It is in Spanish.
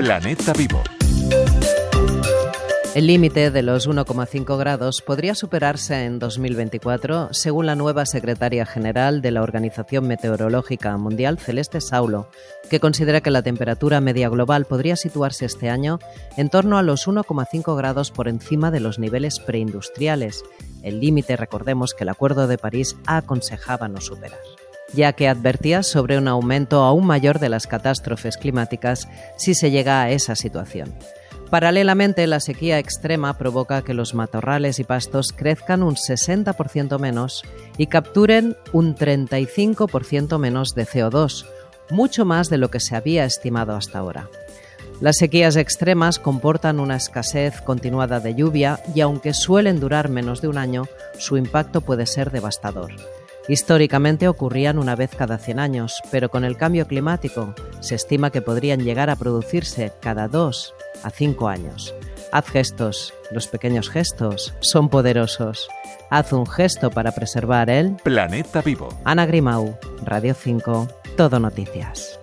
Planeta Vivo. El límite de los 1,5 grados podría superarse en 2024, según la nueva secretaria general de la Organización Meteorológica Mundial, Celeste Saulo, que considera que la temperatura media global podría situarse este año en torno a los 1,5 grados por encima de los niveles preindustriales. El límite, recordemos que el Acuerdo de París aconsejaba no superar ya que advertía sobre un aumento aún mayor de las catástrofes climáticas si se llega a esa situación. Paralelamente, la sequía extrema provoca que los matorrales y pastos crezcan un 60% menos y capturen un 35% menos de CO2, mucho más de lo que se había estimado hasta ahora. Las sequías extremas comportan una escasez continuada de lluvia y aunque suelen durar menos de un año, su impacto puede ser devastador. Históricamente ocurrían una vez cada 100 años, pero con el cambio climático se estima que podrían llegar a producirse cada dos a cinco años. Haz gestos, los pequeños gestos son poderosos. Haz un gesto para preservar el planeta vivo. Ana Grimau, Radio 5, Todo Noticias.